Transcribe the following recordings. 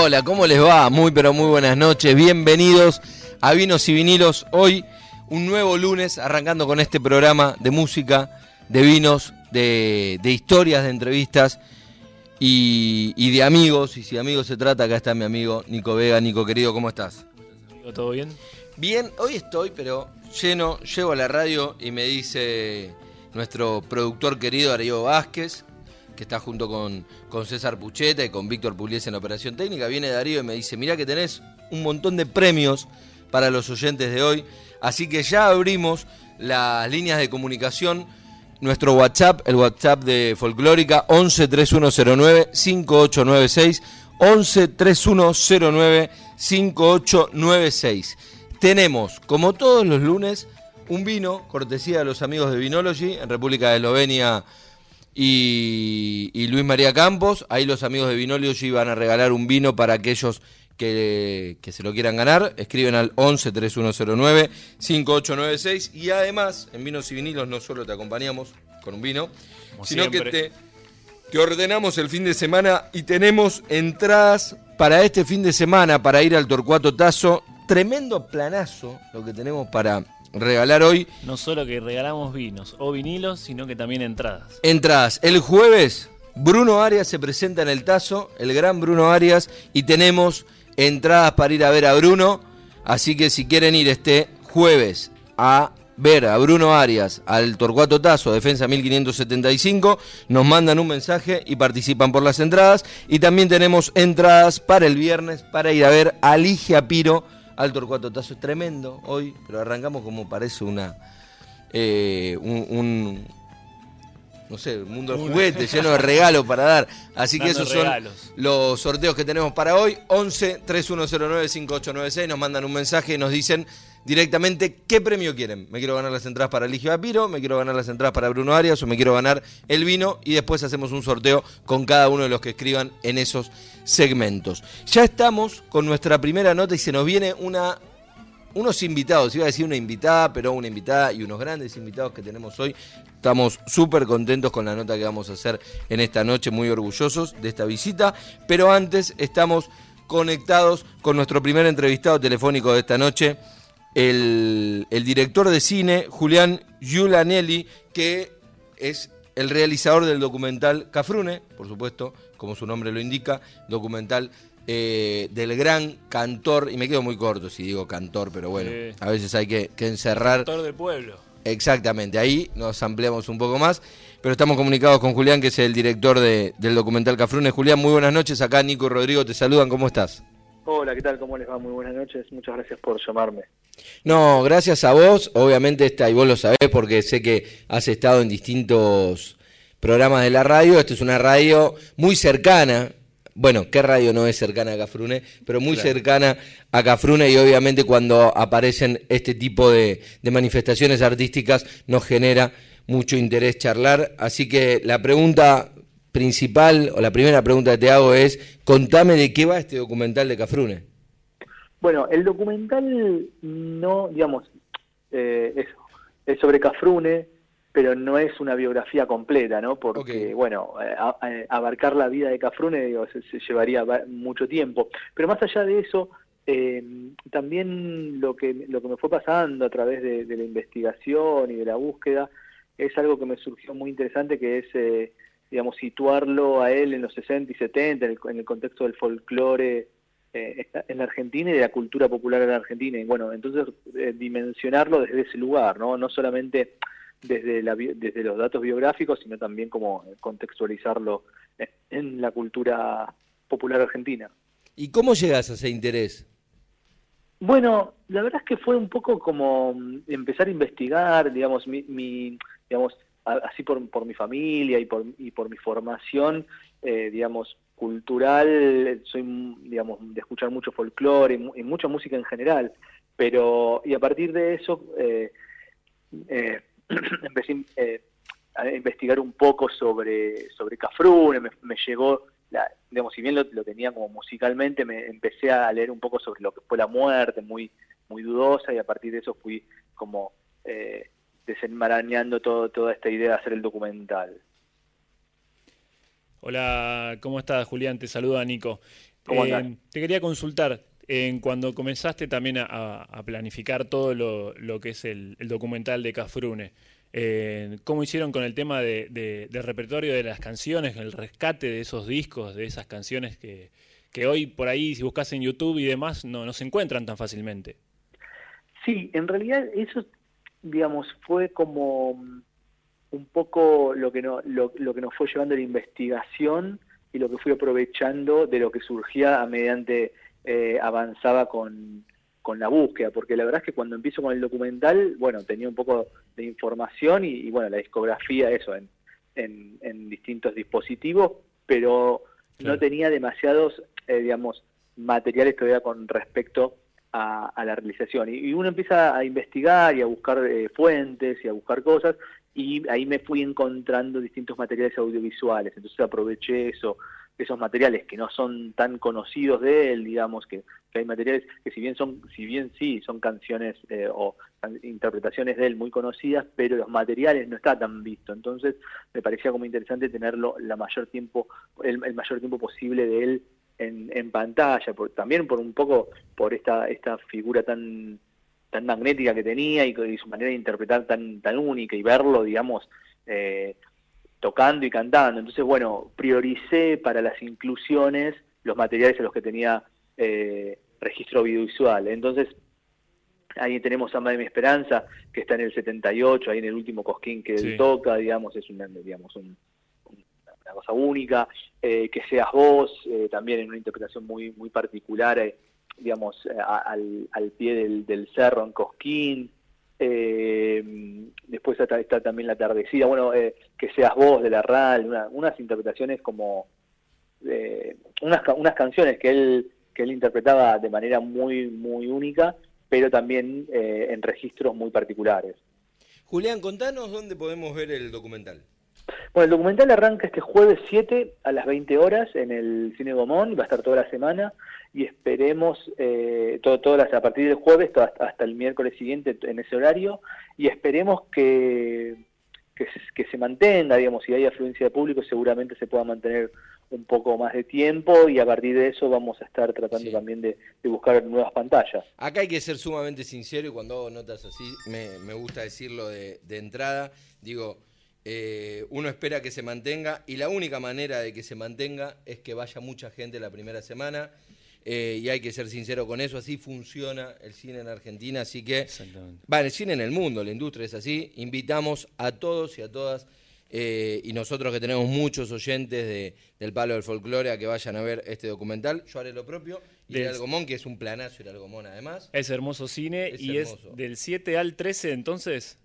Hola, ¿cómo les va? Muy pero muy buenas noches. Bienvenidos a Vinos y Vinilos. Hoy un nuevo lunes arrancando con este programa de música, de vinos, de, historias, de entrevistas y, de amigos. Y si de amigos se trata, acá está mi amigo Nico Vega. Nico querido, ¿cómo estás? ¿Todo bien? Bien, hoy estoy, pero lleno, llego a la radio y me dice nuestro productor querido Darío Vázquez, que está junto con, con César Pucheta y con Víctor Pugliese en operación técnica. Viene Darío y me dice, mirá que tenés un montón de premios para los oyentes de hoy. Así que ya abrimos las líneas de comunicación. Nuestro WhatsApp, el WhatsApp de Folclórica, 11 3109 5896. 11 3109 5896. Tenemos, como todos los lunes, un vino, cortesía de los amigos de Vinology, en República de Eslovenia y, Luis María Campos. Ahí los amigos de Vinolio iban a regalar un vino para aquellos que, se lo quieran ganar. Escriben al 11 3109 5896 y además en Vinos y Vinilos no solo te acompañamos con un vino, sino que te, te ordenamos el fin de semana y tenemos entradas para este fin de semana para ir al Torcuato Tazo. Tremendo planazo lo que tenemos para regalar hoy. No solo que regalamos vinos o vinilos, sino que también entradas. Entradas. El jueves, Bruno Arias se presenta en el Tazo, el gran Bruno Arias, y tenemos entradas para ir a ver a Bruno. Así que si quieren ir este jueves a ver a Bruno Arias al Torcuato Tazo, Defensa 1575, nos mandan un mensaje y participan por las entradas. Y también tenemos entradas para el viernes para ir a ver a Ligia Piro Alto Torcuato Tazo es tremendo hoy, pero arrancamos como parece una. Eh, un, no sé, un mundo de juguetes lleno de regalos para dar. Así que esos son los sorteos que tenemos para hoy. 11 3109 5896 nos mandan un mensaje y nos dicen directamente qué premio quieren. Me quiero ganar las entradas para Eligio Apiro, me quiero ganar las entradas para Bruno Arias o me quiero ganar el vino y después hacemos un sorteo con cada uno de los que escriban en esos segmentos. Ya estamos con nuestra primera nota y se nos viene una unos invitados, iba a decir una invitada, pero una invitada y unos grandes invitados que tenemos hoy. Estamos súper contentos con la nota que vamos a hacer en esta noche, muy orgullosos de esta visita, pero antes estamos conectados con nuestro primer entrevistado telefónico de esta noche, el, director de cine, Julián Giulanelli, que es el realizador del documental Cafrune, por supuesto, como su nombre lo indica, documental eh, del gran cantor, y me quedo muy corto si digo cantor, pero bueno, a veces hay que, encerrar. Cantor del pueblo. Exactamente, ahí nos ampliamos un poco más, pero estamos comunicados con Julián, que es el director del documental Cafrune. Julián, muy buenas noches, acá Nico y Rodrigo te saludan, ¿cómo estás? Hola, ¿qué tal? ¿Cómo les va? Muy buenas noches. Muchas gracias por llamarme. No, gracias a vos. Obviamente, esta, y vos lo sabés porque sé que has estado en distintos programas de la radio. Esta es una radio muy cercana. Bueno, ¿qué radio no es cercana a Cafrune? Pero muy cercana a Cafrune y obviamente cuando aparecen este tipo de, de manifestaciones artísticas nos genera mucho interés charlar. Así que la pregunta principal, o la primera pregunta que te hago es, contame de qué va este documental de Cafrune. Bueno, el documental no, digamos, eh, es, sobre Cafrune, pero no es una biografía completa, ¿no? Porque, bueno, eh, abarcar la vida de Cafrune digo, se, llevaría mucho tiempo. Pero más allá de eso, eh, también lo que, lo que me fue pasando a través de, de, la investigación y de la búsqueda es algo que me surgió muy interesante, que es digamos, situarlo a él en los 60 y 70, en el, contexto del folclore eh, en la Argentina y de la cultura popular en la Argentina. Y bueno, entonces eh, dimensionarlo desde ese lugar, ¿no? No solamente desde, la, desde los datos biográficos, sino también como contextualizarlo en la cultura popular argentina. ¿Y cómo llegas a ese interés? Bueno, la verdad es que fue un poco como mm, empezar a investigar, digamos, mi, digamos, así por, por, mi familia y por, y por mi formación, eh, digamos, cultural, soy, digamos, de escuchar mucho folclore y, mucha música en general, pero, y a partir de eso, eh, eh, empecé a investigar un poco sobre, sobre Cafrune, me, llegó digamos, si bien lo, tenía como musicalmente, me empecé a leer un poco sobre lo que fue la muerte, muy, muy dudosa, y a partir de eso fui como eh, desenmarañando todo, toda esta idea de hacer el documental. Hola, ¿cómo estás, Julián? Te saluda Nico. Eh, te quería consultar, en cuando comenzaste también a, planificar todo lo, que es el, el documental de Cafrune, eh, cómo hicieron con el tema de, repertorio de las canciones, el rescate de esos discos, de esas canciones que, hoy por ahí, si buscas en YouTube y demás, no, no se encuentran tan fácilmente. Sí, en realidad eso, digamos, fue como un poco lo que, no, lo, que nos fue llevando la investigación y lo que fui aprovechando de lo que surgía a mediante eh, avanzaba con, con la búsqueda, porque la verdad es que cuando empiezo con el documental, bueno, tenía un poco de información y, bueno, la discografía, eso, en, en, distintos dispositivos, pero no tenía demasiados, eh, digamos, materiales todavía con respecto a, la realización. Y, uno empieza a investigar y a buscar eh, fuentes y a buscar cosas, y ahí me fui encontrando distintos materiales audiovisuales, entonces aproveché eso, esos materiales que no son tan conocidos de él, digamos, que, hay materiales que si bien son, si bien sí, son canciones eh, o interpretaciones de él muy conocidas, pero los materiales no está tan visto. Entonces me parecía como interesante tenerlo la mayor tiempo, el, mayor tiempo posible de él en, en pantalla, por, también por un poco por esta, esta figura tan tan magnética que tenía y, y su manera de interpretar tan, tan única y verlo, digamos, eh, tocando y cantando. Entonces, bueno, prioricé para las inclusiones los materiales en los que tenía eh, registro audiovisual. Entonces, ahí tenemos Samba de mi Esperanza, que está en el 78, ahí en el último cosquín que él toca, digamos, es una, digamos, una cosa única. Eh, que seas vos, eh, también en una interpretación muy, muy particular, digamos, al, al, pie del, del cerro en Cosquín. Eh, después está, también la tardecida, bueno, eh, que seas vos de la RAL, unas interpretaciones como eh, unas, unas canciones que él que él interpretaba de manera muy muy única, pero también eh, en registros muy particulares. Julián, contanos dónde podemos ver el documental. Bueno, el documental arranca este jueves 7 a las 20 horas en el Cine Gomón, va a estar toda la semana y esperemos, eh, todo, todas a partir del jueves hasta, el miércoles siguiente en ese horario, y esperemos que, que, se, mantenga, digamos, si hay afluencia de público seguramente se pueda mantener un poco más de tiempo y a partir de eso vamos a estar tratando también de, buscar nuevas pantallas. Acá hay que ser sumamente sincero y cuando hago notas así me, me gusta decirlo de, de entrada, digo, eh, uno espera que se mantenga y la única manera de que se mantenga es que vaya mucha gente la primera semana eh, y hay que ser sincero con eso, así funciona el cine en Argentina, así que va el cine en el mundo, la industria es así, invitamos a todos y a todas eh, y nosotros que tenemos muchos oyentes de, del Palo del Folclore a que vayan a ver este documental, yo haré lo propio, y el Algomón, que es un planazo el Algomón además. Es hermoso cine y es del 7 al 13 entonces.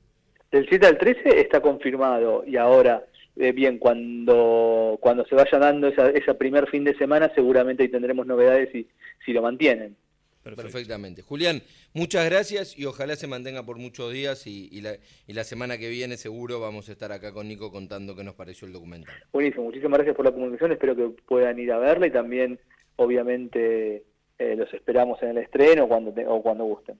Del 7 al 13 está confirmado y ahora eh, bien, cuando, cuando se vaya dando esa, ese primer fin de semana, seguramente ahí tendremos novedades si, si lo mantienen. Perfectamente. Julián, muchas gracias y ojalá se mantenga por muchos días y, la, y, la, semana que viene seguro vamos a estar acá con Nico contando qué nos pareció el documental. Buenísimo, muchísimas gracias por la comunicación, espero que puedan ir a verla y también obviamente eh, los esperamos en el estreno cuando o cuando gusten.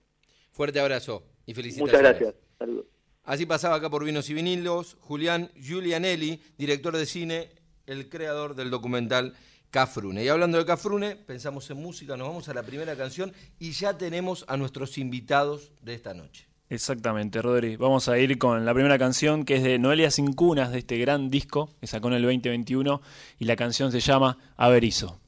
Fuerte abrazo y felicitaciones. Muchas gracias, saludos. Así pasaba acá por Vinos y Vinilos Julián Giulianelli, director de cine, el creador del documental Cafrune. Y hablando de Cafrune, pensamos en música, nos vamos a la primera canción y ya tenemos a nuestros invitados de esta noche. Exactamente, Rodri. Vamos a ir con la primera canción que es de Noelia Cincunas, de este gran disco que sacó en el 2021 y la canción se llama Averizo.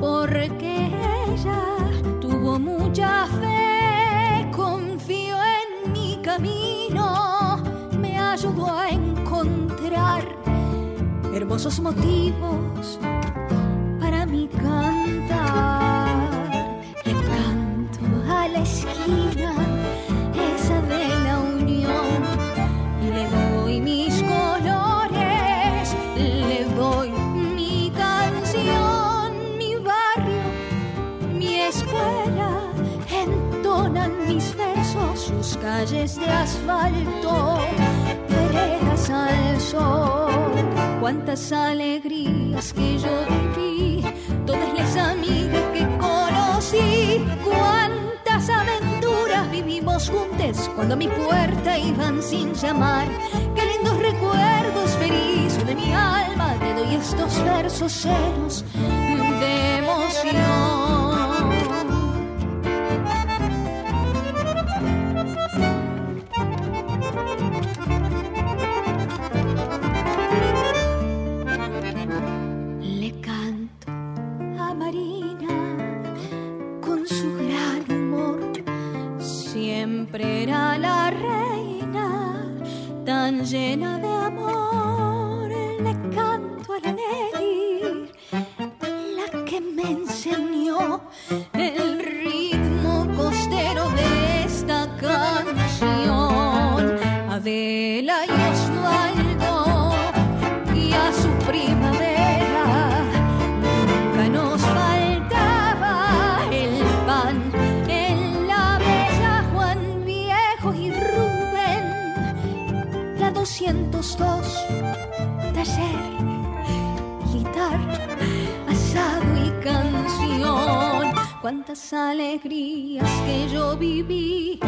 Porque ella tuvo mucha fe, confió en mi camino, me ayudó a encontrar hermosos motivos para mi cantar. Le canto a la esquina, sus calles de asfalto, veredas al sol cuántas alegrías que yo viví, todas las amigas que conocí, cuántas aventuras vivimos juntos cuando a mi puerta iban sin llamar. Qué lindos recuerdos felices de mi alma, te doy estos versos llenos de emoción. Primavera nunca nos faltaba el pan. y Rubén, la 202, taller, guitarra, asado y canción. Cuántas alegrías que yo viví,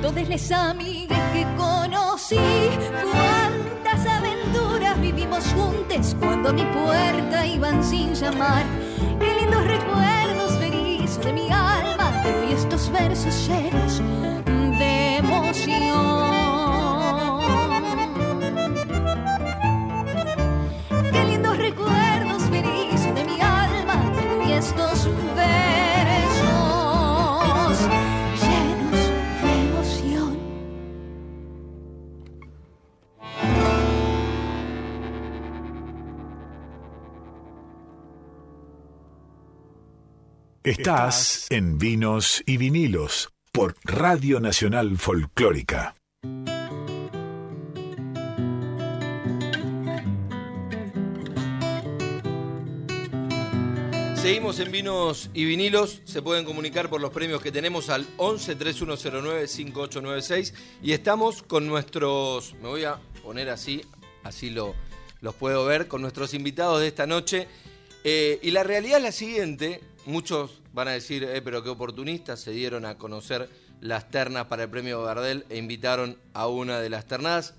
todas las amigas que conocí, cuántas aventuras vivimos juntos cuando a mi puerta iban sin llamar. Qué lindos recuerdos felices de mi alma, doy estos versos llenos Estás en Vinos y Vinilos por Radio Nacional Folclórica. Seguimos en Vinos y Vinilos. Se pueden comunicar por los premios que tenemos al 11 3109 5896. Y estamos con nuestros. Me voy a poner así, así lo, los puedo ver, con nuestros invitados de esta noche. Eh, y la realidad es la siguiente: muchos van a decir, eh, pero qué oportunistas, se dieron a conocer las ternas para el premio Gardel e invitaron a una de las ternadas.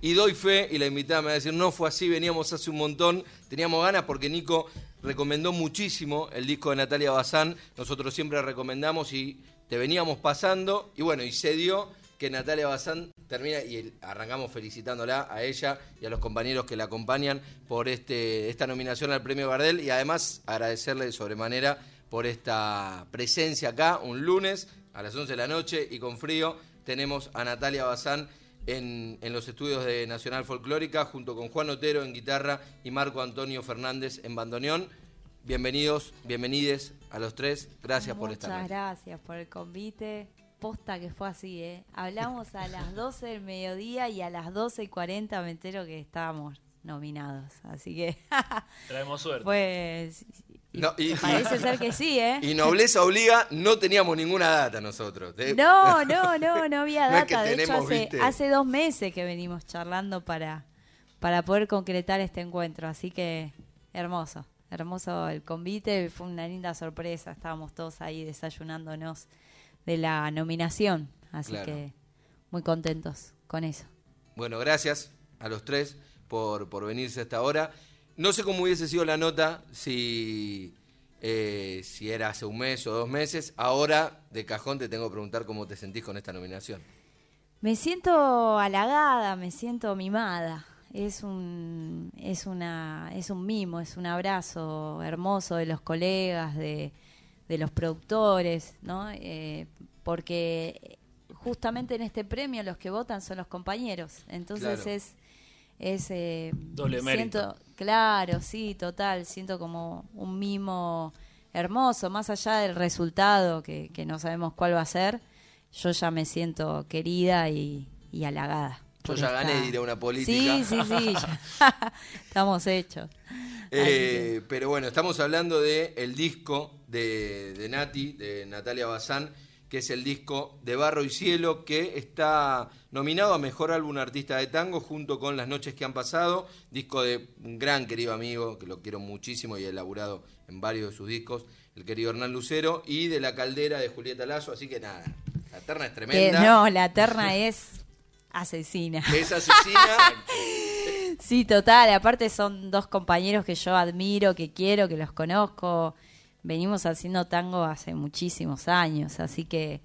Y doy fe, y la invitada me va a decir, no fue así, veníamos hace un montón, teníamos ganas porque Nico recomendó muchísimo el disco de Natalia Bazán, nosotros siempre recomendamos y te veníamos pasando, y bueno, y se dio que Natalia Bazán termina, y arrancamos felicitándola a ella y a los compañeros que la acompañan por este, esta nominación al premio Gardel, y además agradecerle de sobremanera por esta presencia acá, un lunes a las 11 de la noche y con frío, tenemos a Natalia Bazán en, los estudios de Nacional Folclórica, junto con Juan Otero en guitarra y Marco Antonio Fernández en bandoneón. Bienvenidos, bienvenides a los tres. Gracias por estar Muchas gracias por el convite. Posta que fue así, ¿eh? Hablamos a las 12 del mediodía y a las 12 y 40 me entero que estábamos nominados. Así que. Traemos suerte. Pues. parece ser que sí, ¿eh? Y nobleza obliga, no teníamos ninguna data nosotros. No, no, no, no había data. de hecho, hace, hace, dos meses que venimos charlando para, para poder concretar este encuentro. Así que hermoso, hermoso el convite. Fue una linda sorpresa. Estábamos todos ahí desayunándonos de la nominación. Así que muy contentos con eso. Bueno, gracias a los tres por, por venirse a esta hora. No sé cómo hubiese sido la nota si, eh, si era hace un mes o dos meses. Ahora, de cajón, te tengo que preguntar cómo te sentís con esta nominación. Me siento halagada, me siento mimada. es un, es, una, es un mimo, es un abrazo hermoso de los colegas, de, de los productores, ¿no? Eh, porque justamente en este premio los que votan son los compañeros. Entonces es es eh, doble mérito. claro, sí, total, siento como un mimo hermoso, más allá del resultado que, que no sabemos cuál va a ser, yo ya me siento querida y, y halagada. Yo ya gané, diré una política. Sí, sí, sí, estamos hechos. Eh, pero bueno, estamos hablando de el disco de, de Nati, de Natalia Bazán, que es el disco de Barro y Cielo, que está nominado a Mejor Álbum Artista de Tango junto con Las Noches que han pasado, disco de un gran querido amigo, que lo quiero muchísimo y he elaborado en varios de sus discos, el querido Hernán Lucero, y de La Caldera de Julieta Lazo, así que nada, la terna es tremenda. no, la terna es asesina. Es asesina. sí, total, aparte son dos compañeros que yo admiro, que quiero, que los conozco venimos haciendo tango hace muchísimos años, así que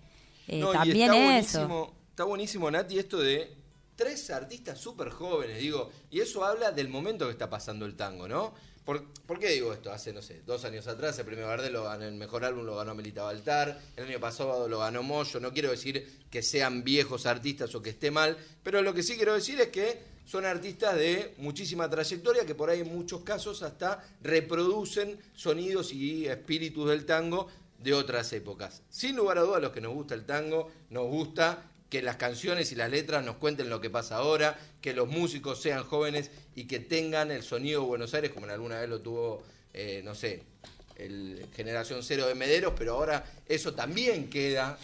eh, también eso. Está buenísimo, Nati, esto de tres artistas súper jóvenes, digo, y eso habla del momento que está pasando el tango, ¿no? ¿Por, qué digo esto? Hace, no sé, dos años atrás el premio Gardel lo ganó, el mejor álbum lo ganó Melita Baltar, el año pasado lo ganó Moyo, no quiero decir que sean viejos artistas o que esté mal, pero lo que sí quiero decir es que son artistas de muchísima trayectoria que por ahí en muchos casos hasta reproducen sonidos y espíritus del tango de otras épocas. Sin lugar a dudas, a los que nos gusta el tango, nos gusta que las canciones y las letras nos cuenten lo que pasa ahora, que los músicos sean jóvenes y que tengan el sonido de Buenos Aires, como en alguna vez lo tuvo, eh, no sé, el Generación Cero de Mederos, pero ahora eso también queda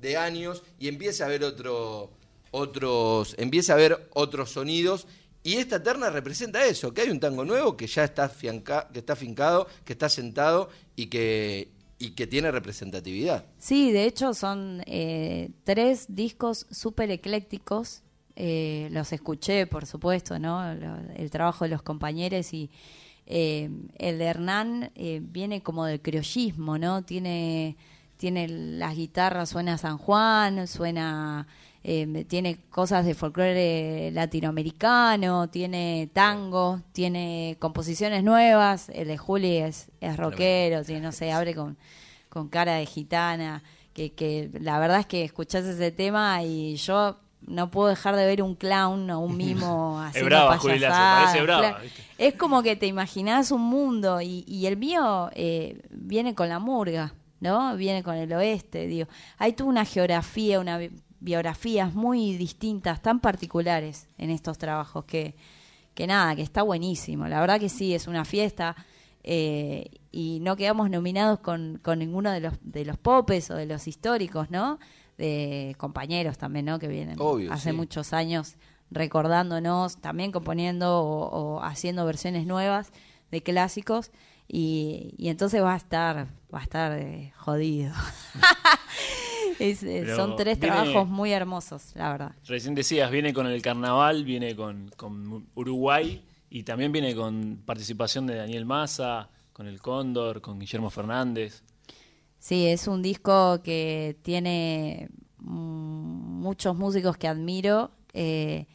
de años y empieza a haber otro otros, empieza a ver otros sonidos. Y esta terna representa eso, que hay un tango nuevo que ya está, que está fincado, que está sentado y que, y que tiene representatividad. Sí, de hecho son eh, tres discos súper eclécticos. Eh, los escuché, por supuesto, ¿no? el trabajo de los compañeros y eh, el de Hernán viene como del criollismo, ¿no? Tiene, tiene las guitarras, suena San Juan, suena eh, tiene cosas de folclore latinoamericano, tiene tango, tiene composiciones nuevas. El de Juli es, es rockero, tiene, no sé, abre con, con cara de gitana. Que, que la verdad es que escuchás ese tema y yo no puedo dejar de ver un clown o un mimo así. Es brava, parece brava. Es como que te imaginás un mundo y, y el mío eh, viene con la murga, ¿no? Viene con el oeste, digo. Hay toda una geografía, una biografías muy distintas, tan particulares en estos trabajos, que, que nada, que está buenísimo. La verdad que sí, es una fiesta. Eh, y no quedamos nominados con, con ninguno de los, de los popes o de los históricos, ¿no? De compañeros también, ¿no? Que vienen hace muchos años recordándonos, también componiendo o, haciendo versiones nuevas de clásicos. Y, y entonces va a estar, va a estar eh, jodido. Eh, son tres trabajos muy hermosos, la verdad. Recién decías, viene con el carnaval, viene con, Uruguay y también viene con participación de Daniel Massa, con el Cóndor, con Guillermo Fernández. Sí, es un disco que tiene muchos músicos que admiro. Eh,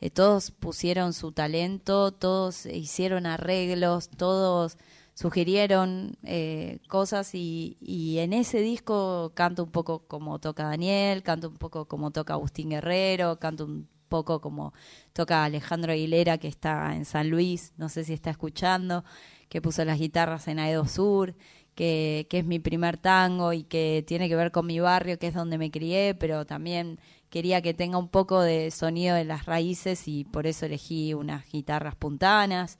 eh, todos pusieron su talento, todos hicieron arreglos, todos sugirieron eh, cosas y, en ese disco canto un poco como toca Daniel, canto un poco como toca Agustín Guerrero, canto un poco como toca Alejandro Aguilera que está en San Luis, no sé si está escuchando, que puso las guitarras en Aedo Sur, que, que es mi primer tango y que tiene que ver con mi barrio, que es donde me crié, pero también quería que tenga un poco de sonido de las raíces y por eso elegí unas guitarras puntanas.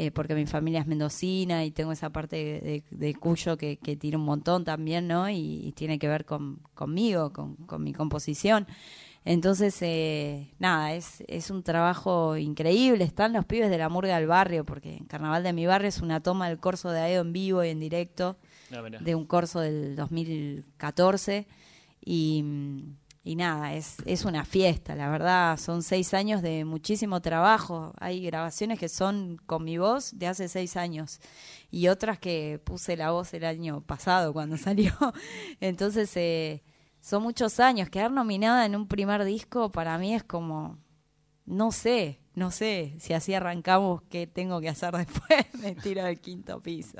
Eh, porque mi familia es mendocina y tengo esa parte de, Cuyo que, que tiene un montón también, ¿no? Y, tiene que ver con, conmigo, con, mi composición. Entonces, eh, nada, es, es un trabajo increíble. Están los pibes de la murga del barrio, porque en Carnaval de mi barrio es una toma del corso de Aedo en vivo y en directo, ah, de un corso del 2014. Y y nada, es, es una fiesta, la verdad, son seis años de muchísimo trabajo. Hay grabaciones que son con mi voz de hace seis años y otras que puse la voz el año pasado cuando salió. Entonces, eh, son muchos años. Quedar nominada en un primer disco para mí es como, no sé, no sé, si así arrancamos, ¿qué tengo que hacer después? Me tiro del quinto piso.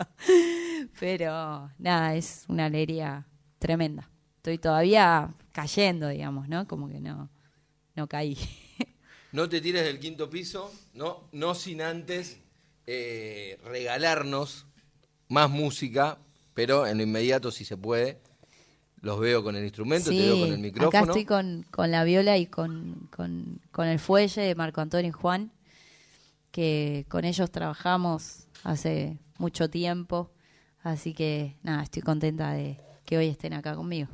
Pero nada, es una alegría tremenda. Estoy todavía cayendo, digamos, ¿no? Como que no, no caí. No te tires del quinto piso, no, no sin antes eh, regalarnos más música, pero en lo inmediato, si se puede, los veo con el instrumento, te veo con el micrófono. Acá estoy con, con la viola y con, con, con, el fuelle de Marco Antonio y Juan, que con ellos trabajamos hace mucho tiempo, así que nada, estoy contenta de que hoy estén acá conmigo.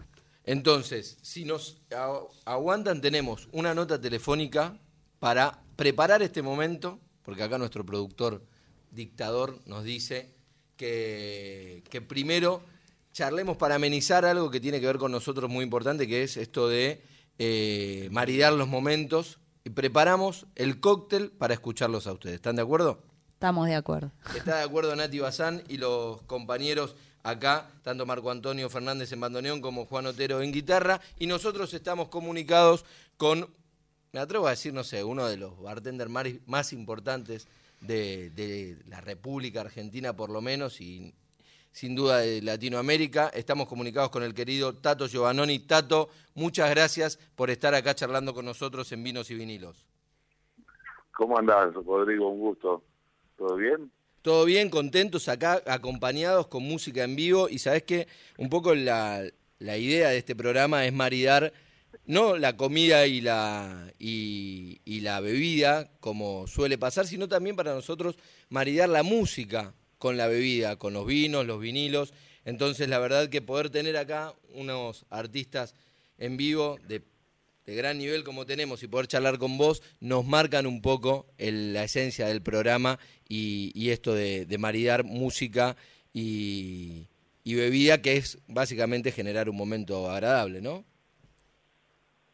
Entonces, si nos aguantan, tenemos una nota telefónica para preparar este momento, porque acá nuestro productor dictador nos dice que, que primero charlemos para amenizar algo que tiene que ver con nosotros muy importante, que es esto de eh, maridar los momentos y preparamos el cóctel para escucharlos a ustedes. ¿Están de acuerdo? Estamos de acuerdo. Está de acuerdo Nati Bazán y los compañeros acá, tanto Marco Antonio Fernández en bandoneón como Juan Otero en guitarra, y nosotros estamos comunicados con, me atrevo a decir, no sé, uno de los bartenders más importantes de, la República Argentina, por lo menos, y sin duda de Latinoamérica. Estamos comunicados con el querido Tato Giovannoni. Tato, muchas gracias por estar acá charlando con nosotros en Vinos y Vinilos. ¿Cómo andás, Rodrigo? Un gusto. ¿Todo bien? Todo bien, contentos acá, acompañados con música en vivo. Y sabes que un poco la, idea de este programa es maridar no la comida y la, y, la bebida, como suele pasar, sino también para nosotros maridar la música con la bebida, con los vinos, los vinilos. Entonces, la verdad que poder tener acá unos artistas en vivo de de gran nivel como tenemos y poder charlar con vos, nos marcan un poco la esencia del programa y, esto de, maridar música y, bebida, que es básicamente generar un momento agradable, ¿no?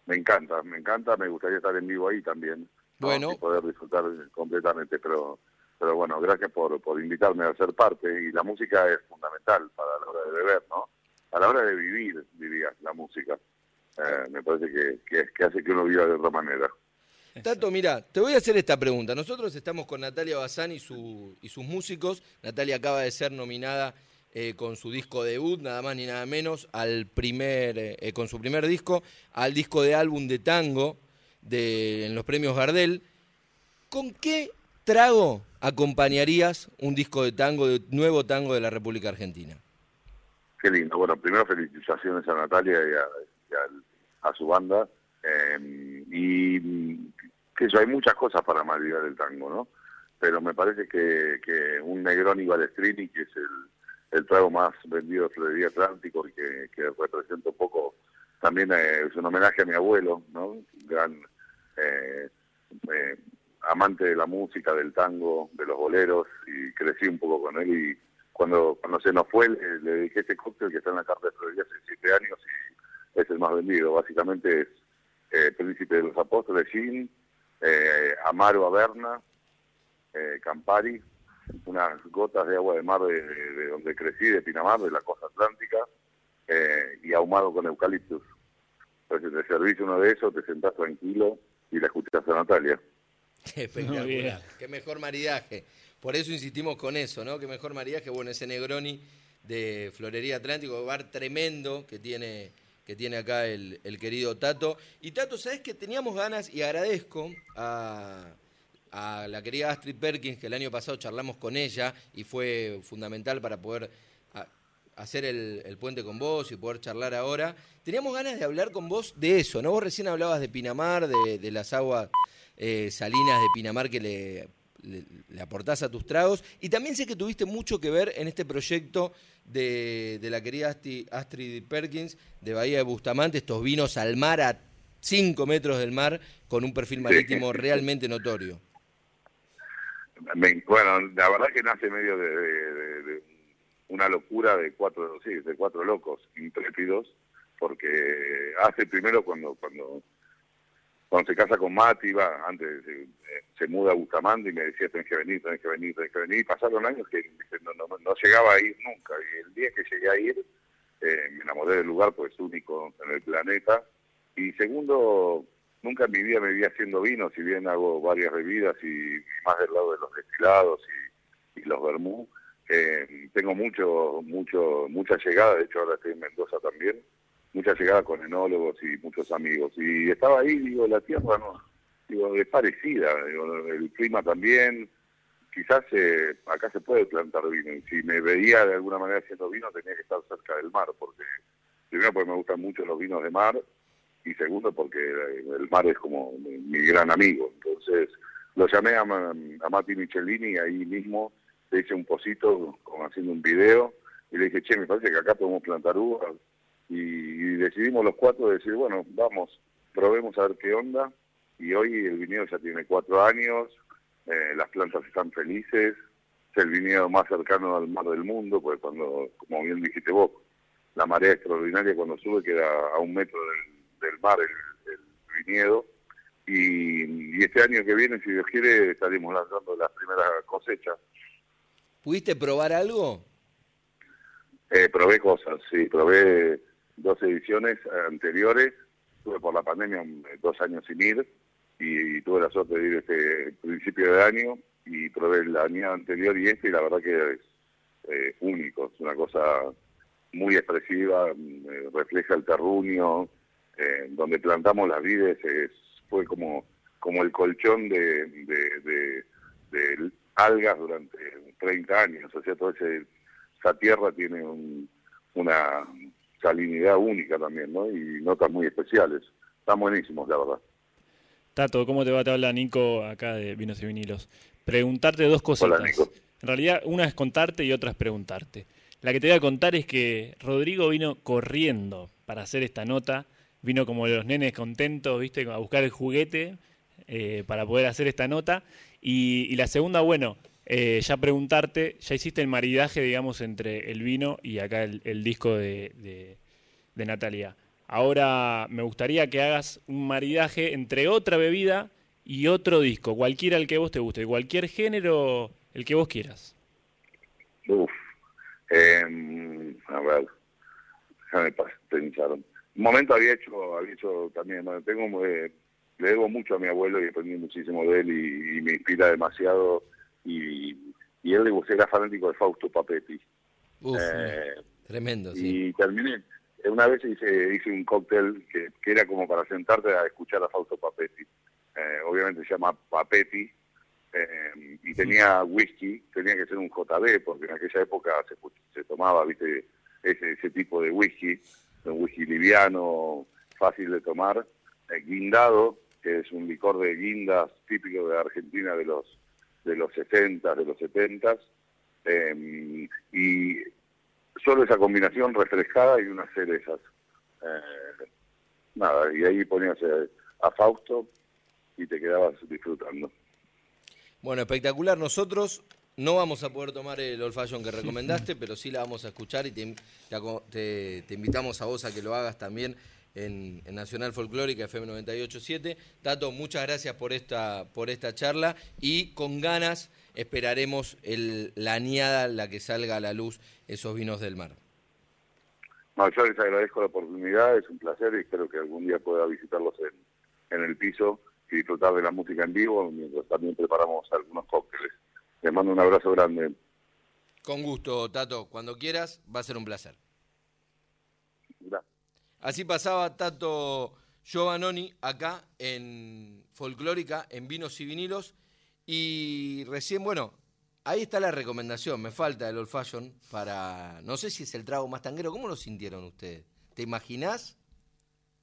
Me encanta, me encanta, me gustaría estar en vivo ahí también. Bueno. Y poder disfrutar completamente, pero pero bueno, gracias por, por invitarme a ser parte y la música es fundamental para la hora de beber, ¿no? A la hora de vivir, diría, la música. Eh, me parece que, que, hace que uno viva de otra manera. Tato, mira, te voy a hacer esta pregunta. Nosotros estamos con Natalia Bazán y, su, y sus músicos. Natalia acaba de ser nominada eh, con su disco debut, nada más ni nada menos, al primer, eh, con su primer disco, al disco de álbum de tango de, en los premios Gardel. ¿Con qué trago acompañarías un disco de tango, de nuevo tango de la República Argentina? Qué lindo. Bueno, primero felicitaciones a Natalia y a, a su banda. Em, y que eso, hay muchas cosas para maridar el tango, ¿no? Pero me parece que, que un Negroni Balestrini, que es el, el trago más vendido de Florería Atlántico y que, representa un poco, también eh, es un homenaje a mi abuelo, ¿no? Gran eh, eh, amante de la música, del tango, de los boleros, y crecí un poco con él y cuando, cuando se nos fue le, le este cóctel que está en la carta de Florería hace siete años y es el más vendido. Básicamente es eh, Príncipe de los Apóstoles, Jean, eh, Amaro Averna, eh, Campari, unas gotas de agua de mar de, donde crecí, de Pinamar, de la costa atlántica, eh, y ahumado con eucaliptus. Entonces te servís uno de esos, te sentás tranquilo y la escuchas a Natalia. Qué espectacular, qué mejor maridaje. Por eso insistimos con eso, ¿no? Qué mejor maridaje, bueno, ese Negroni de Florería Atlántico, bar tremendo que tiene que tiene acá el, querido Tato. Y Tato, ¿sabes que teníamos ganas y agradezco a, la querida Astrid Perkins, que el año pasado charlamos con ella y fue fundamental para poder hacer el, puente con vos y poder charlar ahora. Teníamos ganas de hablar con vos de eso, ¿no? Vos recién hablabas de Pinamar, de, las aguas eh, salinas de Pinamar que le, le, aportás a tus tragos. Y también sé que tuviste mucho que ver en este proyecto de, la querida Astrid Perkins de Bahía de Bustamante, estos vinos al mar a 5 metros del mar con un perfil marítimo realmente notorio. bueno, la verdad que nace medio de, una locura de cuatro, sí, de cuatro locos intrépidos, porque hace primero cuando cuando cuando se casa con Mati, va, antes eh, se muda a Bustamante y me decía, tenés que venir, tenés que venir, tenés que venir. Y pasaron años que no, no, llegaba a ir nunca. Y el día que llegué a ir, eh, me enamoré del lugar, pues es único en el planeta. Y segundo, nunca en mi vida me vi haciendo vino, si bien hago varias bebidas y más del lado de los destilados y, los vermú. Eh, tengo mucho, mucho, mucha llegada, de hecho ahora estoy en Mendoza también, mucha llegada con enólogos y muchos amigos. Y estaba ahí, digo, la tierra no, digo, es parecida, el clima también, quizás eh, acá se puede plantar vino, y si me veía de alguna manera haciendo vino tenía que estar cerca del mar, porque primero porque me gustan mucho los vinos de mar, y segundo porque el mar es como mi, gran amigo. Entonces lo llamé a, a Mati Michelini ahí mismo le hice un posito como haciendo un video y le dije, che, me parece que acá podemos plantar uvas. Y, decidimos los cuatro decir, bueno, vamos, probemos a ver qué onda. Y hoy el viñedo ya tiene cuatro años, eh, las plantas están felices, es el viñedo más cercano al mar del mundo, pues cuando, como bien dijiste vos, la marea extraordinaria cuando sube queda a un metro del, del mar el, viñedo. Y, este año que viene, si Dios quiere, estaremos lanzando las primeras cosechas. ¿Pudiste probar algo? Eh, probé cosas, sí, probé dos ediciones anteriores. Tuve por la pandemia dos años sin ir y, tuve la suerte de ir este principio de año y probé el año anterior y este y la verdad que es eh, único, es una cosa muy expresiva, mm, refleja el terruño, eh, donde plantamos las vides es, fue como, como el colchón de, de, algas durante 30 años, o sea, toda esa tierra tiene una salinidad única también, ¿no? Y notas muy especiales. Están buenísimos, la verdad. Tato, ¿cómo te va? Te habla Nico acá de Vinos y Vinilos. Preguntarte dos cosas. En realidad, una es contarte y otra es preguntarte. La que te voy a contar es que Rodrigo vino corriendo para hacer esta nota vino como los nenes contentos, viste, a buscar el juguete eh, para poder hacer esta nota. Y, la segunda, bueno, eh, ya preguntarte, ya hiciste el maridaje, digamos, entre el vino y acá el, disco de, de, Natalia. Ahora me gustaría que hagas un maridaje entre otra bebida y otro disco, cualquiera el que vos te guste, cualquier género, el que vos quieras. Uf, em, a ver, déjame pensar un momento había hecho, había hecho también, tengo, eh, le debo mucho a mi abuelo y aprendí muchísimo de él y, me inspira demasiado y, y él era fanático de Fausto Papetti. Eh, tremendo, sí. Y terminé, una vez hice, hice un cóctel que, que, era como para sentarte a escuchar a Fausto Papetti. Eh, obviamente se llama Papetti y tenía whisky, tenía que ser un JB porque en aquella época se, se tomaba, viste, ese, ese tipo de whisky un whisky liviano, fácil de tomar, eh, guindado, que es un licor de guindas típico de Argentina de los de los 60, de los 70, em, y solo esa combinación refrescada y unas cerezas. Eh, nada, y ahí ponías eh, a Fausto y te quedabas disfrutando. Bueno, espectacular. Nosotros no vamos a poder tomar el old fashion que recomendaste, pero sí la vamos a escuchar y te, invitamos a vos a que lo hagas también en, Nacional Folclórica FM 987. Tato, muchas gracias por esta, por esta charla y con ganas esperaremos el, la añada, la que salga a la luz esos vinos del mar. No, yo les agradezco la oportunidad, es un placer y espero que algún día pueda visitarlos en, en el piso y disfrutar de la música en vivo, mientras también preparamos algunos cócteles. Les mando un abrazo grande. Con gusto, Tato. Cuando quieras, va a ser un placer. Así pasaba Tato Giovannoni acá en Folclórica, en Vinos y Vinilos. Y recién, bueno, ahí está la recomendación. Me falta el old fashion para. No sé si es el trago más tanguero. ¿Cómo lo sintieron ustedes? ¿Te imaginás?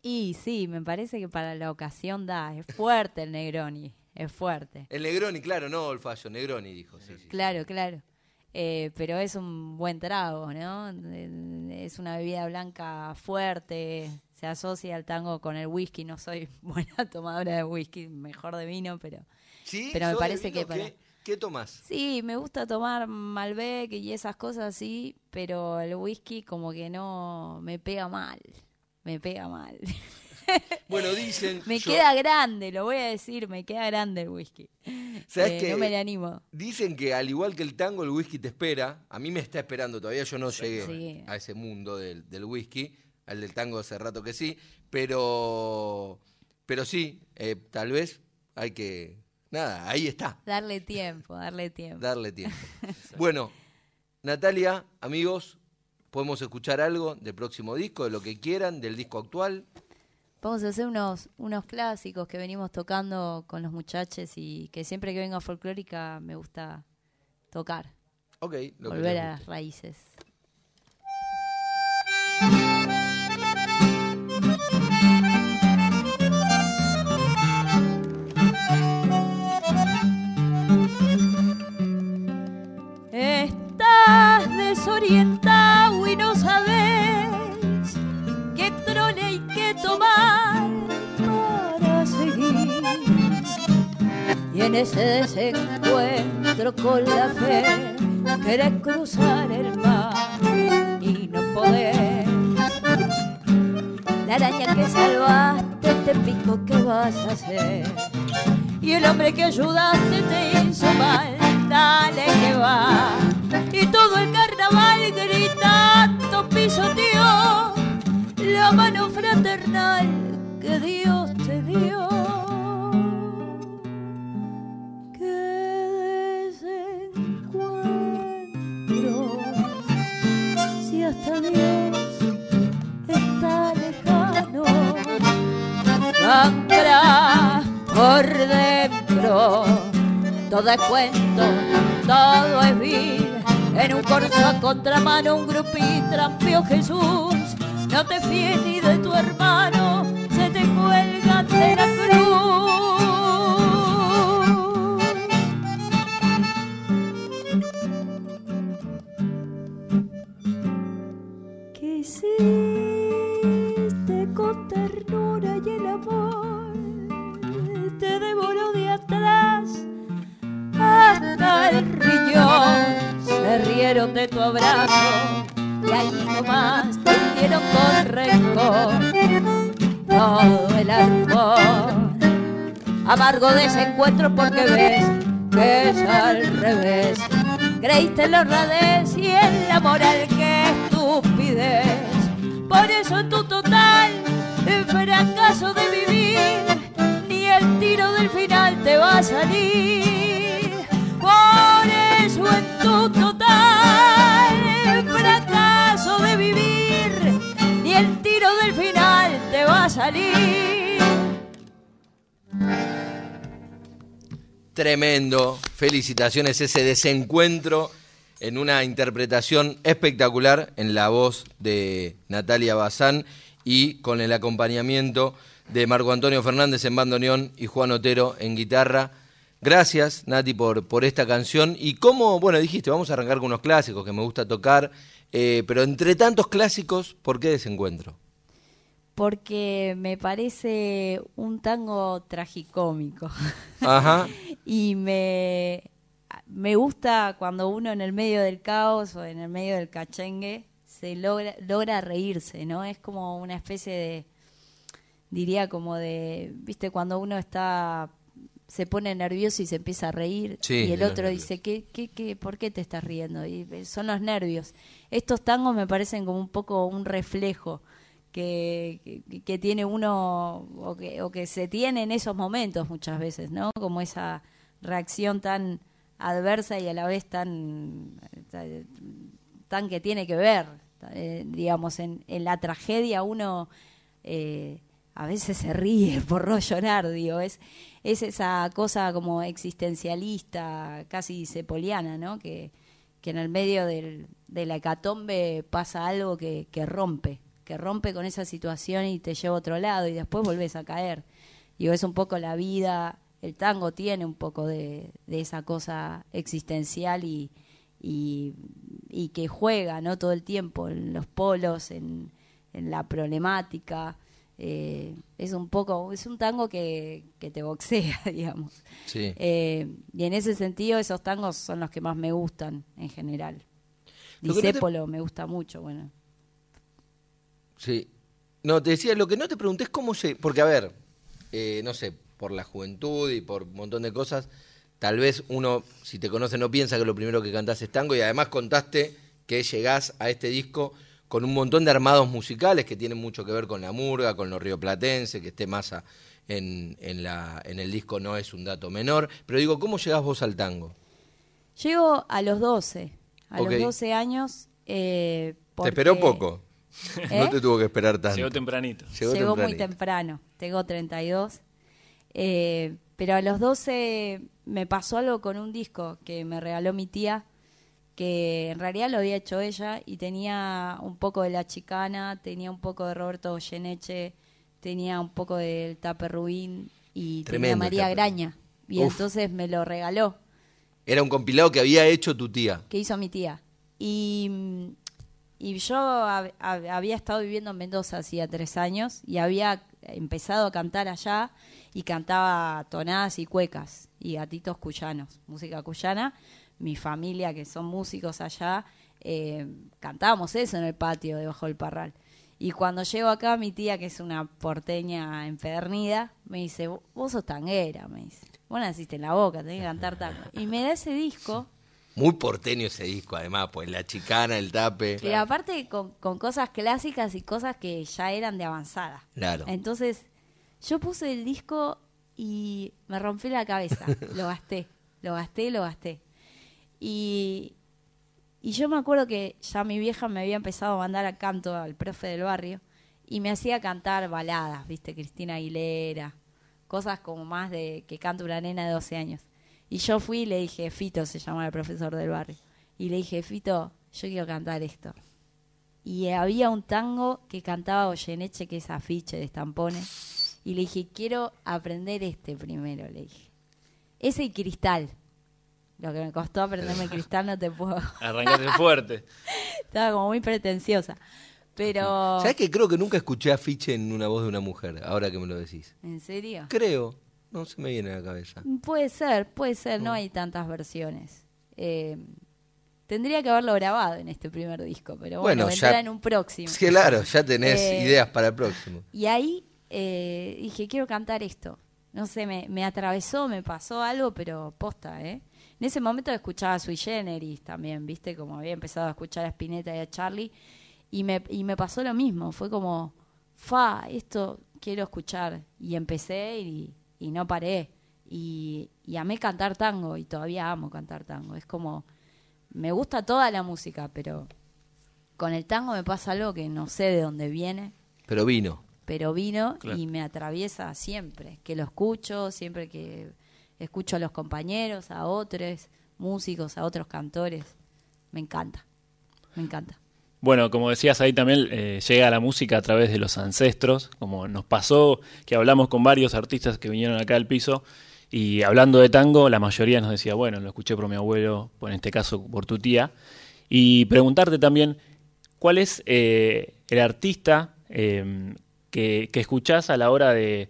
Y sí, me parece que para la ocasión da. Es fuerte el Negroni es fuerte. El Negroni, claro, no el fallo, Negroni dijo. Sí, sí, claro, claro. Eh, pero es un buen trago, ¿no? Es una bebida blanca fuerte, se asocia al tango con el whisky. No soy buena tomadora de whisky, mejor de vino, pero, ¿Sí? pero me parece que... ¿Qué, ¿Qué tomas? Sí, me gusta tomar Malbec y esas cosas sí, pero el whisky como que no me pega mal, me pega mal. Bueno, dicen. me queda grande, lo voy a decir, me queda grande el whisky. ¿Sabes eh, No me le animo. Dicen que al igual que el tango, el whisky te espera. A mí me está esperando todavía, yo no llegué a ese mundo del, whisky. Al del tango hace rato que sí. Pero pero sí, eh, tal vez hay que... Nada, ahí está. Darle tiempo, darle tiempo. Darle tiempo. bueno, Natalia, amigos, podemos escuchar algo del próximo disco, de lo que quieran, del disco actual. Vamos a hacer unos, unos clásicos que venimos tocando con los muchachos y que siempre que vengo a folclórica me gusta tocar. Ok, Volver a las raíces. Ese desencuentro con la fe querés cruzar el mar y no podés. La araña que salvaste te pico, ¿qué vas a hacer? Y el hombre que ayudaste te hizo mal, dale que va. Y todo el carnaval gritando pisoteó la mano fraternal cuento, todo es vil. En un corso a contramano un grupito trampeó Jesús. No te fíes ni de rencor todo el amor. Amargo desencuentro porque ves que es al revés. Creíste en la honradez y en la moral que estupidez por eso en tu total fracaso de vivir, ni el tiro del final te va a salir. Por eso en tu total el tiro del final te va a salir. Tremendo, felicitaciones ese desencuentro en una interpretación espectacular en la voz de Natalia Bazán y con el acompañamiento de Marco Antonio Fernández en bandoneón y Juan Otero en guitarra. Gracias, Nati, por, por esta canción. Y como, bueno, dijiste, vamos a arrancar con unos clásicos que me gusta tocar, eh, pero entre tantos clásicos, ¿por qué desencuentro? Porque me parece un tango tragicómico. Ajá. y me, me gusta cuando uno en el medio del caos o en el medio del cachengue se logra, logra reírse, ¿no? Es como una especie de, diría como de, viste, cuando uno está, se pone nervioso y se empieza a reír y el otro dice, ¿Qué, qué, qué, ¿por qué te estás riendo? Y son los nervios. Estos tangos me parecen como un poco un reflejo. Que, que, tiene uno o que, o que se tiene en esos momentos muchas veces, ¿no? Como esa reacción tan adversa y a la vez tan, tan que tiene que ver. Eh, digamos, en, en, la tragedia uno eh, a veces se ríe por no llorar, digo, es, es esa cosa como existencialista, casi sepoliana, ¿no? Que, que en el medio del, de la hecatombe pasa algo que, que rompe, que rompe con esa situación y te lleva a otro lado y después volvés a caer. Digo, es un poco la vida el tango tiene un poco de, esa cosa existencial y, y, que juega no todo el tiempo en los polos, en, la problemática. Eh, es un poco, es un tango que, que te boxea, digamos. Eh, y en ese sentido esos tangos son los que más me gustan en general. Disépolo me gusta mucho, bueno. Sí. No, te decía, lo que no te pregunté es cómo se... Porque, a ver, eh, no sé, por la juventud y por un montón de cosas, tal vez uno, si te conoce, no piensa que lo primero que cantás es tango y además contaste que llegás a este disco con un montón de armados musicales que tienen mucho que ver con la murga, con lo rioplatense, que esté más en, en, la, en el disco no es un dato menor. Pero digo, ¿cómo llegás vos al tango? Llego a los 12, a los 12 años. Eh, ¿Te esperó poco? No ¿Eh? te tuvo que esperar tanto. Llegó tempranito. Llegó, muy temprano, tengo 32. Eh, pero a los 12 me pasó algo con un disco que me regaló mi tía, que en realidad lo había hecho ella y tenía un poco de La Chicana, tenía un poco de Roberto Goyeneche, tenía un poco del Tape Rubín y tenía María Graña. Y entonces me lo regaló. Era un compilado que había hecho tu tía. Que hizo mi tía. Y, y yo había estado viviendo en Mendoza hacía tres años y había empezado a cantar allá y cantaba tonadas y cuecas y gatitos cuyanos, música cuyana mi familia, que son músicos allá, eh, cantábamos eso en el patio debajo del parral. Y cuando llego acá, mi tía, que es una porteña empedernida, me dice, vos sos tanguera, me dice. Vos naciste en la boca, tenés que cantar tango. Y me da ese disco. Muy porteño ese disco, además, pues la chicana, el tape. Y aparte con, con cosas clásicas y cosas que ya eran de avanzada. Claro. Entonces, yo puse el disco y me rompí la cabeza. lo gasté, lo gasté, lo gasté. Y, y yo me acuerdo que ya mi vieja me había empezado a mandar a canto al profe del barrio y me hacía cantar baladas, ¿viste? Cristina Aguilera, cosas como más de que canta una nena de 12 años. Y yo fui y le dije, Fito se llama el profesor del barrio, y le dije, Fito, yo quiero cantar esto. Y había un tango que cantaba Goyeneche, que es afiche de estampones, y le dije, quiero aprender este primero, le dije. Ese cristal. Lo que me costó aprenderme cristal no te puedo. Arrancaste fuerte. Estaba como muy pretenciosa. Pero. ¿Sabes que creo que nunca escuché afiche en una voz de una mujer, ahora que me lo decís? ¿En serio? Creo. No se me viene a la cabeza. Puede ser, puede ser. No, hay tantas versiones. Eh, tendría que haberlo grabado en este primer disco, pero bueno, vendrá en un próximo. Sí, claro, ya tenés eh, ideas para el próximo. Y ahí eh, dije, quiero cantar esto. No sé, me, me atravesó, me pasó algo, pero posta, ¿eh? En ese momento escuchaba Sui Generis también, ¿viste? Como había empezado a escuchar a Spinetta y a Charlie. Y me, y me pasó lo mismo. Fue como, fa, esto quiero escuchar. Y empecé y, y no paré. Y, y amé cantar tango y todavía amo cantar tango. Es como, me gusta toda la música, pero con el tango me pasa algo que no sé de dónde viene. Pero vino. Pero vino y me atraviesa siempre. Que lo escucho, siempre que escucho a los compañeros, a otros músicos, a otros cantores. Me encanta, me encanta. Bueno, como decías ahí también, eh, llega la música a través de los ancestros, como nos pasó que hablamos con varios artistas que vinieron acá al piso y hablando de tango, la mayoría nos decía, bueno, lo escuché por mi abuelo, en este caso por tu tía, y preguntarte también, ¿cuál es eh, el artista eh, que, que escuchás a la hora de,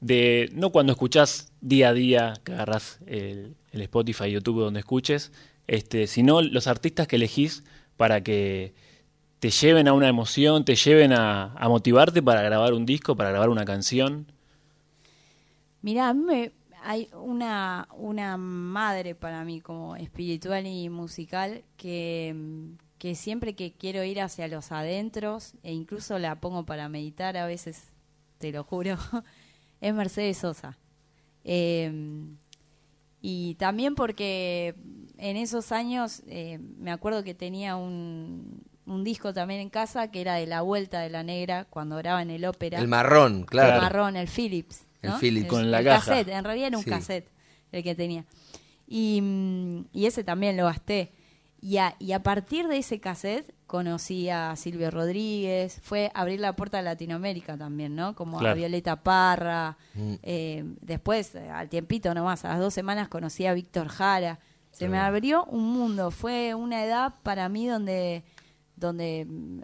de no cuando escuchás día a día, que agarras el, Spotify, YouTube donde escuches, este, sino los artistas que elegís para que te lleven a una emoción, te lleven a, motivarte para grabar un disco, para grabar una canción. Mira, a mí me, hay una, una madre para mí como espiritual y musical que, que siempre que quiero ir hacia los adentros, e incluso la pongo para meditar a veces, te lo juro, es Mercedes Sosa. Em, y también porque en esos años eh, me acuerdo que tenía un, un, disco también en casa que era de La Vuelta de la Negra cuando graba en el ópera. El marrón, claro. El marrón, el Philips. El Philips. Con la caja. Cassette, en realidad era un cassette el que tenía. Y, mm, y ese también lo gasté. Y a, y a partir de ese cassette conocí a Silvio Rodríguez, fue abrir la puerta a Latinoamérica también, ¿no? Como a Violeta Parra, mm. eh, después, al tiempito nomás, a las dos semanas conocí a Víctor Jara. Se me abrió un mundo, fue una edad para mí donde, donde mm,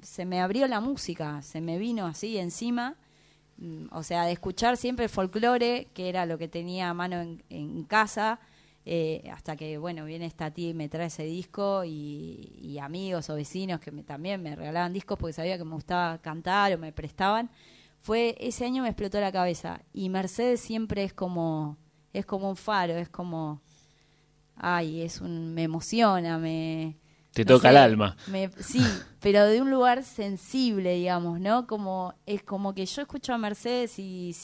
se me abrió la música, se me vino así encima, mm, o sea, de escuchar siempre folclore, que era lo que tenía a mano en, en casa, eh, hasta que, bueno, viene esta tía y me trae ese disco y, amigos o vecinos que me, también me regalaban discos porque sabía que me gustaba cantar o me prestaban. Fue, ese año me explotó la cabeza y Mercedes siempre es como, es como un faro, es como, ay, es un, me emociona, me, Te toca el alma. sí, pero de un lugar sensible, digamos, ¿no? Como es como que yo escucho a Mercedes y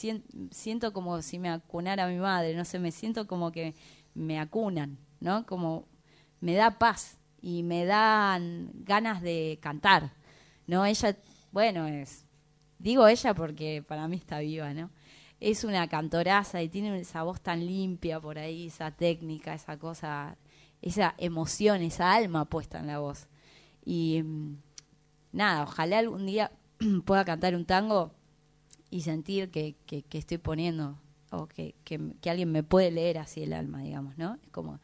siento, como si me acunara mi madre, no sé, me siento como que me acunan, ¿no? Como me da paz y me dan ganas de cantar, ¿no? Ella, bueno, es digo ella porque para mí está viva, ¿no? Es una cantoraza y tiene esa voz tan limpia por ahí, esa técnica, esa cosa esa emoción, esa alma puesta en la voz. Y mm, nada, ojalá algún día pueda cantar un tango y sentir que, que, estoy poniendo, o que, que, alguien me puede leer así el alma, digamos, ¿no? Es como,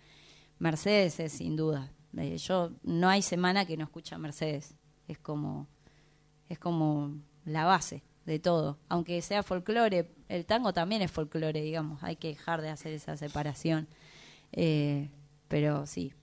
Mercedes es sin duda. Eh, yo, no hay semana que no escucha Mercedes. Es como, es como la base de todo. Aunque sea folclore, el tango también es folclore, digamos. Hay que dejar de hacer esa separación. Eh, pero sí.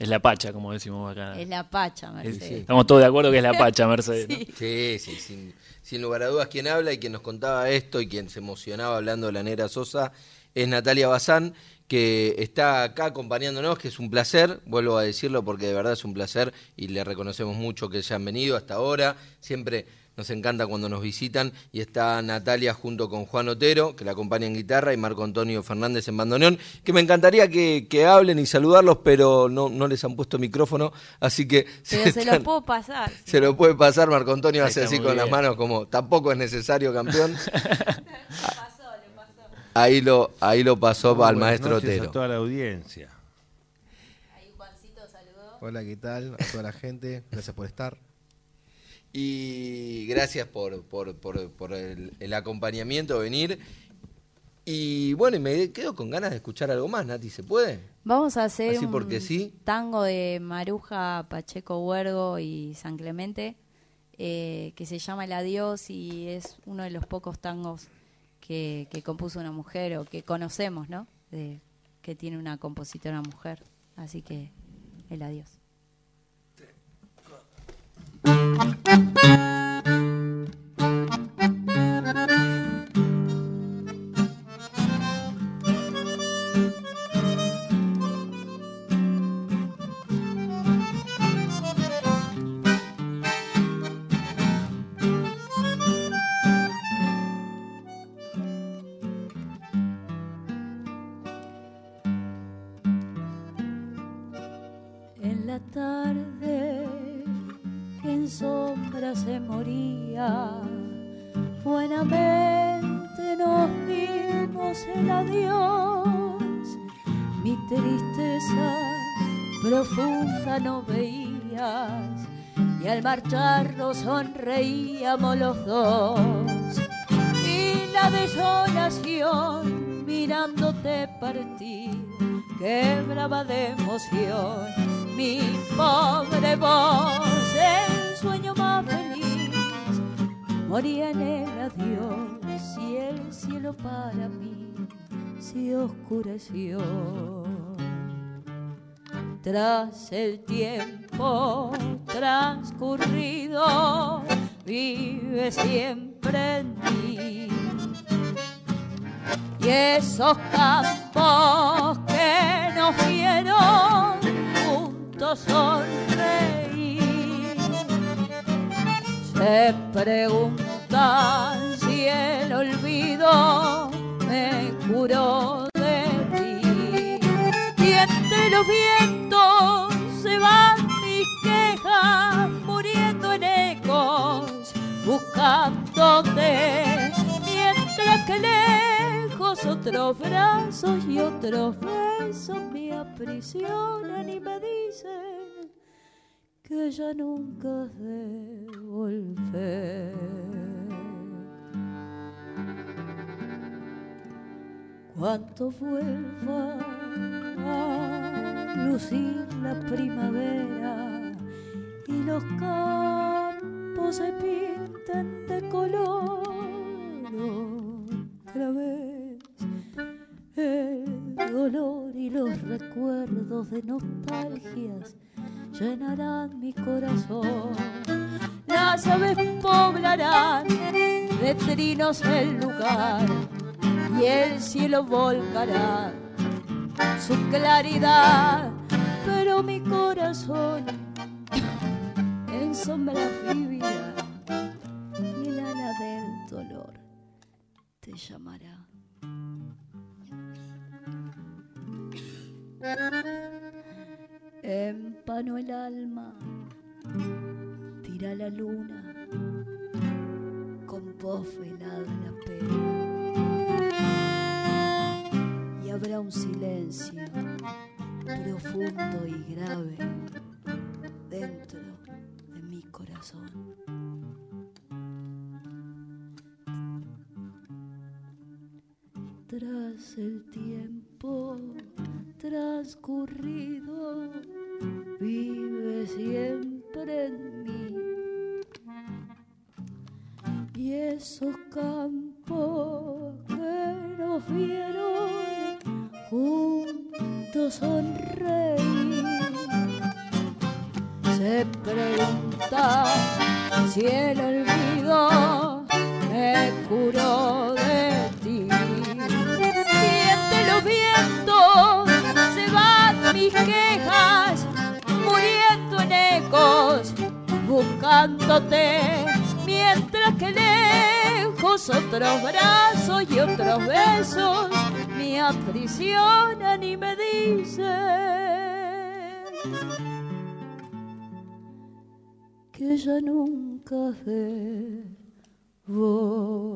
Es la pacha, como decimos acá. Es la pacha, Mercedes. Estamos todos de acuerdo que es la pacha, Mercedes. sí. sí, sin, sin, lugar a dudas. Quien habla y quien nos contaba esto y quien se emocionaba hablando de la negra Sosa es Natalia Bazán, que está acá acompañándonos, que es un placer, vuelvo a decirlo porque de verdad es un placer y le reconocemos mucho que hayan venido hasta ahora. Siempre nos encanta cuando nos visitan y está Natalia junto con Juan Otero, que la acompaña en guitarra, y Marco Antonio Fernández en bandoneón, que me encantaría que, hablen y saludarlos, pero no, no les han puesto micrófono, así que... Pero se, lo puedo pasar. Se lo puede pasar, Marco Antonio hace así con las manos como, tampoco es necesario, campeón. Ahí lo, ahí lo pasó al maestro Otero. a toda la audiencia. Ahí Juancito saludó. Hola, ¿qué tal? A toda la gente, gracias por estar. Y gracias por, por, por, el, acompañamiento, venir. Y bueno, me quedo con ganas de escuchar algo más, Nati, ¿se puede? Vamos a hacer un tango de Maruja, Pacheco Huergo y San Clemente, eh, que se llama El Adiós y es uno de los pocos tangos que, que compuso una mujer o que conocemos, ¿no? De, que tiene una compositora mujer. Así que El Adiós. En moría. Buenamente nos dimos el adiós. Mi tristeza profunda no veías y al marcharnos sonreíamos los dos. Y la desolación mirándote partir quebraba de emoción mi pobre voz, el sueño más feliz, moría en el adiós y el cielo para mí se oscureció. Tras el tiempo transcurrido, vive siempre en mí. Y esos campos que nos vieron sonreír. Se preguntan si el olvido me curó de ti. Y entre los vientos se van mis quejas, muriendo en ecos, buscándote. Mientras que lejos otros brazos y otros besos me aprisionan y me dicen que ya nunca de volver. Cuanto vuelva a lucir la primavera y los campos se pintan de color otra vez el dolor y los recuerdos de nostalgias llenarán mi corazón. Las aves poblarán de trinos el lugar y el cielo volcará su claridad, pero mi corazón sin sombra vivirá y el ala del dolor te llamará. Empano el alma, tira la luna, con voz velada la pena. Y habrá un silencio profundo y grave dentro de mi corazón. Tras el tiempo transcurrido, siempre en mí. Y esos campos que nos vieron juntos sonreír, se pregunta si el olvido me curó de ti. Siente los vientos mis quejas, buscándote, mientras que lejos otros brazos y otros besos me aprisionan y me dicen que ya nunca de volver.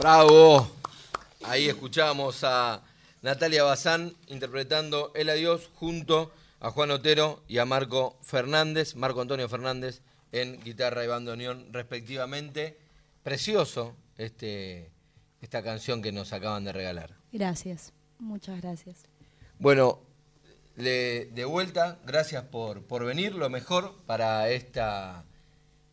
Bravo. Ahí escuchamos a Natalia Bazán interpretando El Adiós junto a Juan Otero y a Marco Fernández, Marco Antonio Fernández en guitarra y bandoneón respectivamente. Precioso este, esta canción que nos acaban de regalar. Gracias, muchas gracias. Bueno, de vuelta, gracias por, por venir. Lo mejor para esta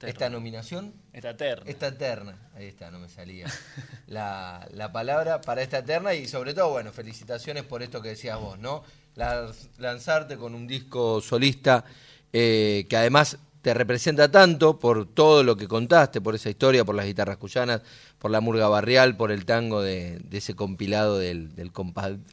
esta nominación. Esta terna. Esta terna, ahí está, no me salía la, palabra para esta terna y sobre todo, bueno, felicitaciones por esto que decías vos, ¿no? lanzarte con un disco solista eh, que además te representa tanto por todo lo que contaste, por esa historia, por las guitarras cuyanas, por la murga barrial, por el tango de, ese compilado del, del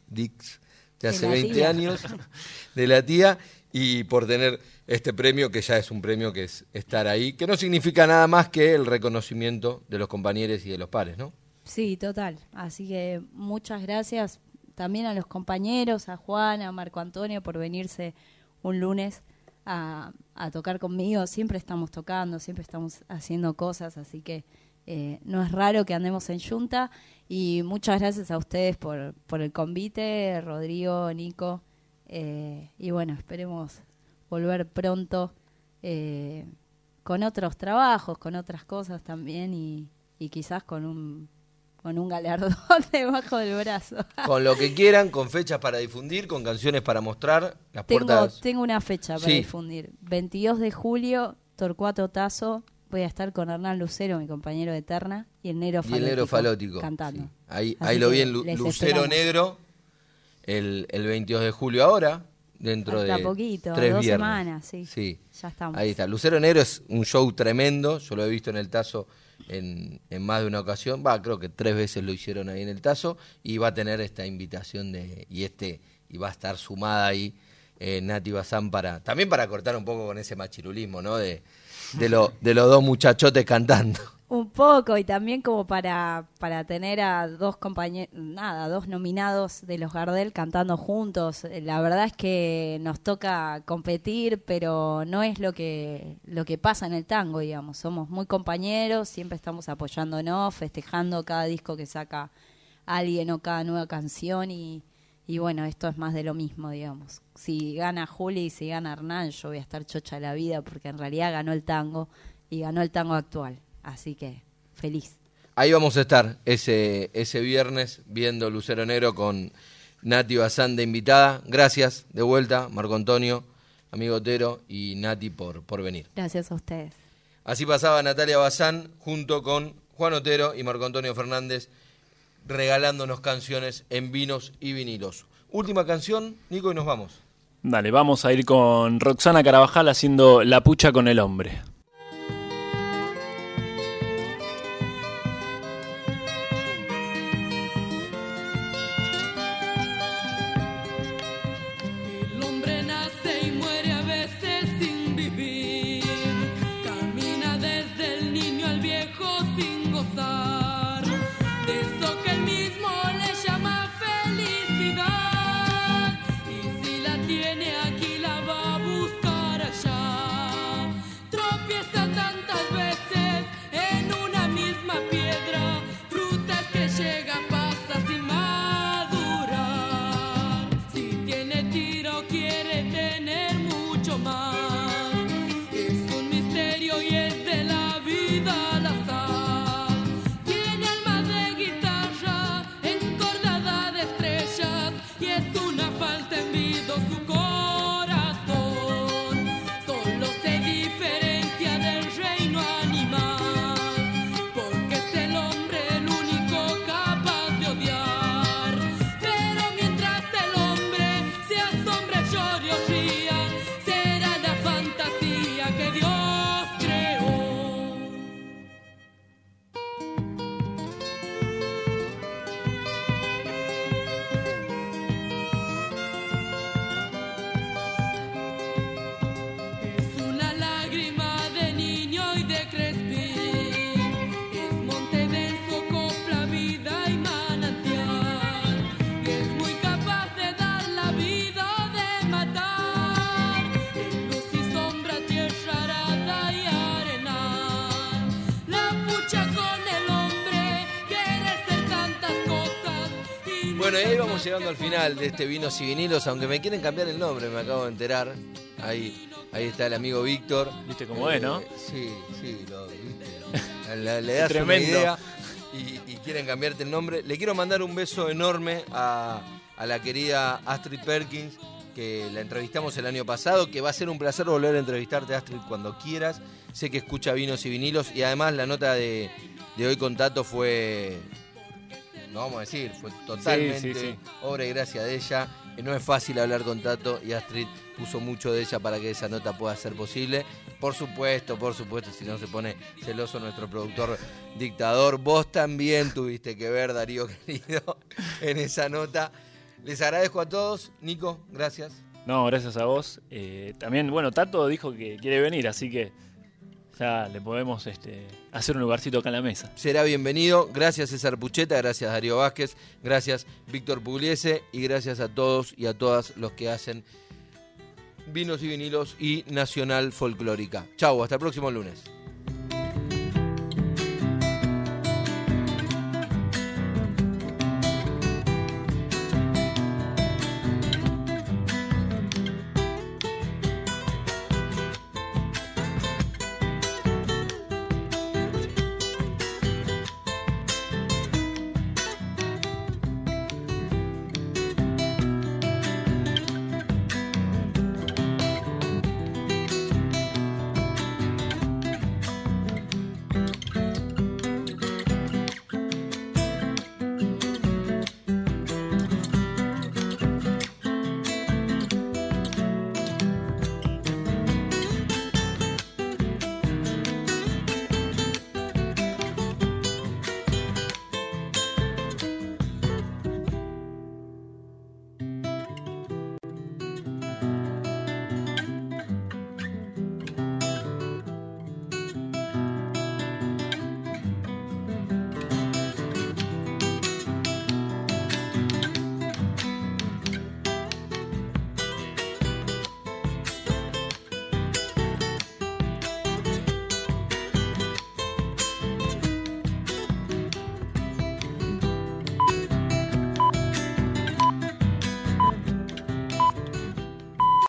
Dix de hace 20 años, de la tía, y por tener este premio, que ya es un premio que es estar ahí, que no significa nada más que el reconocimiento de los compañeros y de los pares, ¿no? Sí, total. Así que muchas gracias también a los compañeros, a Juan, a Marco Antonio por venirse un lunes a, tocar conmigo. Siempre estamos tocando, siempre estamos haciendo cosas, así que eh, no es raro que andemos en Junta. Y muchas gracias a ustedes por, por el convite, Rodrigo, Nico. Eh, y bueno, esperemos volver pronto eh, con otros trabajos, con otras cosas también y, quizás con un con un galardón debajo del brazo. Con lo que quieran, con fechas para difundir, con canciones para mostrar. Las tengo, puertas... tengo una fecha para difundir. 22 de julio, Torcuato Tazo. Voy a estar con Hernán Lucero, mi compañero de Eterna, y el Negro Falótico. Y el Negro Falótico. Cantando. Ahí, ahí lo vi en Lucero Negro, el, el 22 de julio ahora dentro de poquito, tres dos semanas, sí. sí. Ya estamos. Ahí está. Lucero Negro es un show tremendo, yo lo he visto en el Tazo en, en más de una ocasión, va, creo que tres veces lo hicieron ahí en el Tazo y va a tener esta invitación de y este y va a estar sumada ahí eh, Nati Bazán para también para cortar un poco con ese machirulismo, ¿no? De de, lo, de los dos muchachotes cantando. Un poco, y también como para, para tener a dos compañeros, nada, dos nominados de los Gardel cantando juntos. La verdad es que nos toca competir, pero no es lo que, lo que pasa en el tango, digamos. Somos muy compañeros, siempre estamos apoyándonos, festejando cada disco que saca alguien o cada nueva canción y, y bueno, esto es más de lo mismo, digamos. Si gana Juli y si gana Hernán, yo voy a estar chocha la vida porque en realidad ganó el tango y ganó el tango actual. Así que feliz. Ahí vamos a estar ese, ese viernes viendo Lucero Negro con Nati Bazán de invitada. Gracias de vuelta, Marco Antonio, amigo Otero y Nati por, por venir. Gracias a ustedes. Así pasaba Natalia Bazán junto con Juan Otero y Marco Antonio Fernández regalándonos canciones en vinos y vinilos. Última canción, Nico, y nos vamos. Dale, vamos a ir con Roxana Carabajal haciendo La pucha con el hombre. Llegando al final de este Vinos y Vinilos, aunque me quieren cambiar el nombre, me acabo de enterar. Ahí, ahí está el amigo Víctor. ¿Viste cómo es, no? Eh, sí, sí, lo Le, le das una idea y, quieren cambiarte el nombre. Le quiero mandar un beso enorme a, a la querida Astrid Perkins, que la entrevistamos el año pasado, que va a ser un placer volver a entrevistarte, Astrid, cuando quieras. Sé que escucha vinos y vinilos y además la nota de, de hoy con Tato fue vamos a decir, fue totalmente obra y gracia de ella. No es fácil hablar con Tato y Astrid puso mucho de ella para que esa nota pueda ser posible. Por supuesto, por supuesto, si no se pone celoso nuestro productor dictador, vos también tuviste que ver, Darío querido, en esa nota. Les agradezco a todos. Nico, gracias. No, gracias a vos. Eh, también, bueno, Tato dijo que quiere venir, así que ya le podemos este, hacer un lugarcito acá en la mesa. Será bienvenido. Gracias César Pucheta, gracias Darío Vázquez, gracias Víctor Pugliese y gracias a todos y a todas los que hacen Vinos y Vinilos y Nacional Folclórica. Chau, hasta el próximo lunes.